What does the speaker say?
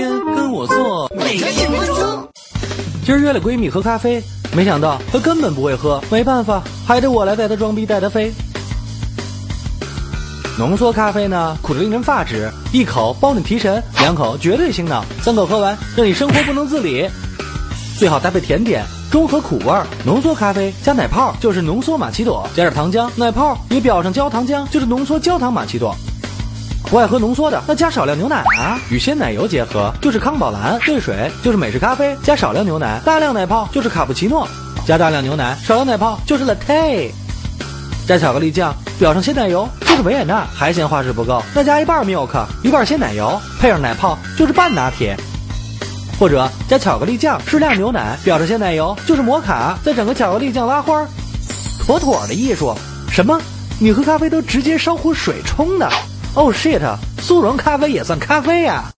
天跟我做。每天十分。今儿约了闺蜜喝咖啡，没想到她根本不会喝，没办法，还得我来带她装逼带她飞。浓缩咖啡呢，苦得令人发指，一口包你提神，两口绝对醒脑，三口喝完让你生活不能自理。最好搭配甜点，中和苦味儿。浓缩咖啡加奶泡就是浓缩玛奇朵，加点糖浆，奶泡也表上焦糖浆，就是浓缩焦糖玛奇朵。不爱喝浓缩的，那加少量牛奶啊，与鲜奶油结合就是康宝蓝，兑水就是美式咖啡，加少量牛奶，大量奶泡就是卡布奇诺，加大量牛奶，少量奶泡就是 latte，加巧克力酱，表上鲜奶油就是维也纳，还嫌花式不够，那加一半 milk，一半鲜奶油，配上奶泡就是半拿铁，或者加巧克力酱，适量牛奶，表上鲜奶油就是摩卡，再整个巧克力酱拉花，妥妥的艺术。什么？你喝咖啡都直接烧壶水冲的？哦 shit，速溶咖啡也算咖啡呀？